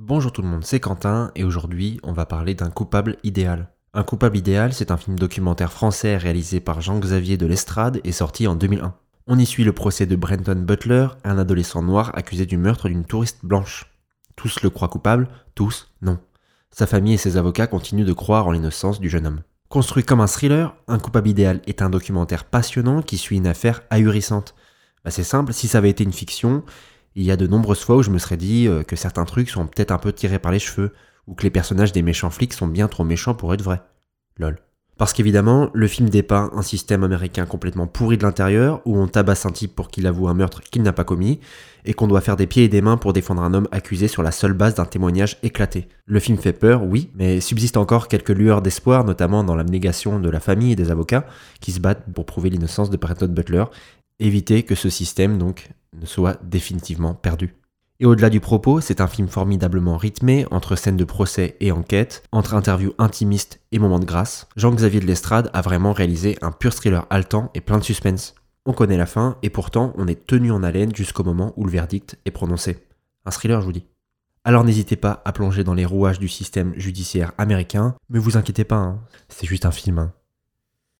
Bonjour tout le monde, c'est Quentin et aujourd'hui on va parler d'un coupable idéal. Un coupable idéal, c'est un film documentaire français réalisé par Jean-Xavier de Lestrade et sorti en 2001. On y suit le procès de Brenton Butler, un adolescent noir accusé du meurtre d'une touriste blanche. Tous le croient coupable, tous non. Sa famille et ses avocats continuent de croire en l'innocence du jeune homme. Construit comme un thriller, Un coupable idéal est un documentaire passionnant qui suit une affaire ahurissante. C'est simple, si ça avait été une fiction, il y a de nombreuses fois où je me serais dit euh, que certains trucs sont peut-être un peu tirés par les cheveux, ou que les personnages des méchants flics sont bien trop méchants pour être vrais. Lol. Parce qu'évidemment, le film dépeint un système américain complètement pourri de l'intérieur, où on tabasse un type pour qu'il avoue un meurtre qu'il n'a pas commis, et qu'on doit faire des pieds et des mains pour défendre un homme accusé sur la seule base d'un témoignage éclaté. Le film fait peur, oui, mais subsiste encore quelques lueurs d'espoir, notamment dans l'abnégation de la famille et des avocats, qui se battent pour prouver l'innocence de Bretton Butler, éviter que ce système, donc, ne soit définitivement perdu. Et au-delà du propos, c'est un film formidablement rythmé, entre scènes de procès et enquête, entre interviews intimistes et moments de grâce. Jean-Xavier de Lestrade a vraiment réalisé un pur thriller haletant et plein de suspense. On connaît la fin, et pourtant on est tenu en haleine jusqu'au moment où le verdict est prononcé. Un thriller, je vous dis. Alors n'hésitez pas à plonger dans les rouages du système judiciaire américain, mais vous inquiétez pas, hein. c'est juste un film. Hein.